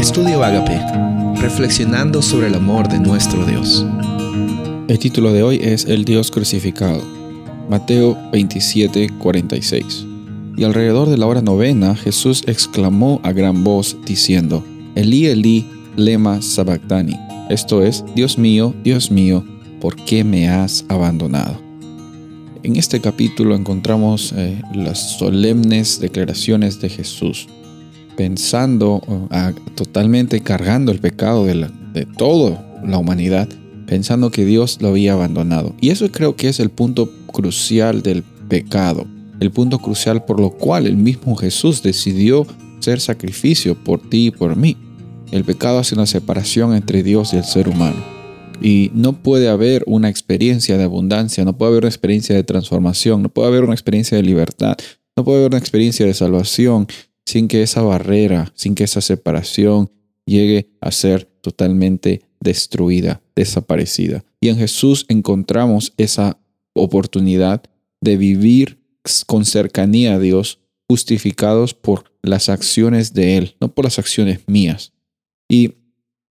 Estudio Agape, reflexionando sobre el amor de nuestro Dios. El título de hoy es El Dios crucificado. Mateo 27, 46. Y alrededor de la hora novena, Jesús exclamó a gran voz, diciendo, Elí, Elí, lema sabactani. Esto es, Dios mío, Dios mío, ¿por qué me has abandonado? En este capítulo encontramos eh, las solemnes declaraciones de Jesús pensando, totalmente cargando el pecado de, de toda la humanidad, pensando que Dios lo había abandonado. Y eso creo que es el punto crucial del pecado, el punto crucial por lo cual el mismo Jesús decidió ser sacrificio por ti y por mí. El pecado hace una separación entre Dios y el ser humano. Y no puede haber una experiencia de abundancia, no puede haber una experiencia de transformación, no puede haber una experiencia de libertad, no puede haber una experiencia de salvación sin que esa barrera, sin que esa separación llegue a ser totalmente destruida, desaparecida. Y en Jesús encontramos esa oportunidad de vivir con cercanía a Dios, justificados por las acciones de Él, no por las acciones mías. Y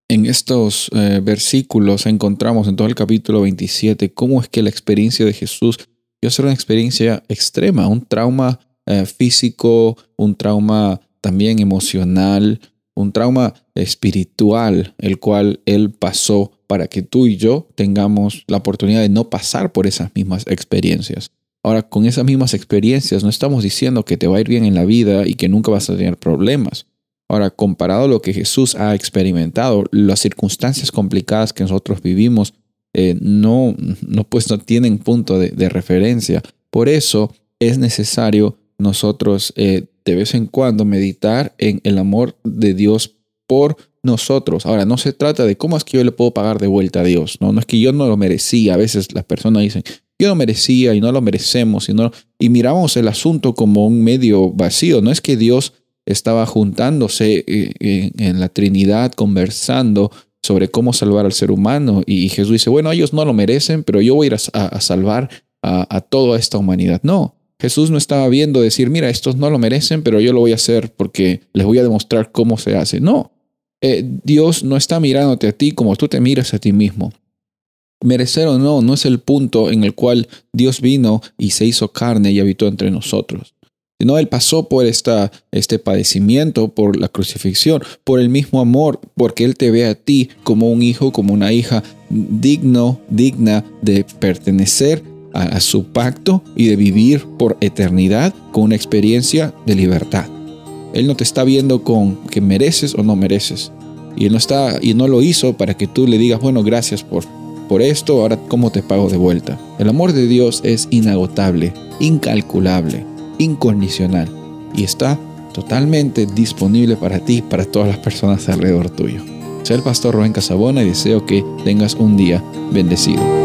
en estos eh, versículos encontramos en todo el capítulo 27 cómo es que la experiencia de Jesús iba a ser una experiencia extrema, un trauma eh, físico, un trauma también emocional, un trauma espiritual, el cual Él pasó para que tú y yo tengamos la oportunidad de no pasar por esas mismas experiencias. Ahora, con esas mismas experiencias no estamos diciendo que te va a ir bien en la vida y que nunca vas a tener problemas. Ahora, comparado a lo que Jesús ha experimentado, las circunstancias complicadas que nosotros vivimos eh, no, no, pues no tienen punto de, de referencia. Por eso es necesario nosotros eh, de vez en cuando meditar en el amor de Dios por nosotros. Ahora, no se trata de cómo es que yo le puedo pagar de vuelta a Dios, ¿no? No es que yo no lo merecía. A veces las personas dicen, yo no merecía y no lo merecemos. Y, no, y miramos el asunto como un medio vacío. No es que Dios estaba juntándose eh, en la Trinidad conversando sobre cómo salvar al ser humano. Y Jesús dice, bueno, ellos no lo merecen, pero yo voy a ir a, salvar a, a toda esta humanidad. No, Jesús no estaba viendo decir, mira, estos no lo merecen, pero yo lo voy a hacer porque les voy a demostrar cómo se hace. No, eh, Dios no está mirándote a ti como tú te miras a ti mismo. Merecer o no, no es el punto en el cual Dios vino y se hizo carne y habitó entre nosotros. Sino Él pasó por esta, este padecimiento, por la crucifixión, por el mismo amor, porque Él te ve a ti como un hijo, como una hija digno, digna de pertenecer a, su pacto y de vivir por eternidad con una experiencia de libertad. Él no te está viendo con que mereces o no mereces. Y él no está y no lo hizo para que tú le digas, bueno, gracias por por esto, ahora cómo te pago de vuelta. El amor de Dios es inagotable, incalculable, incondicional y está totalmente disponible para ti, para todas las personas alrededor tuyo. Soy el pastor Rubén Casabona y deseo que tengas un día bendecido.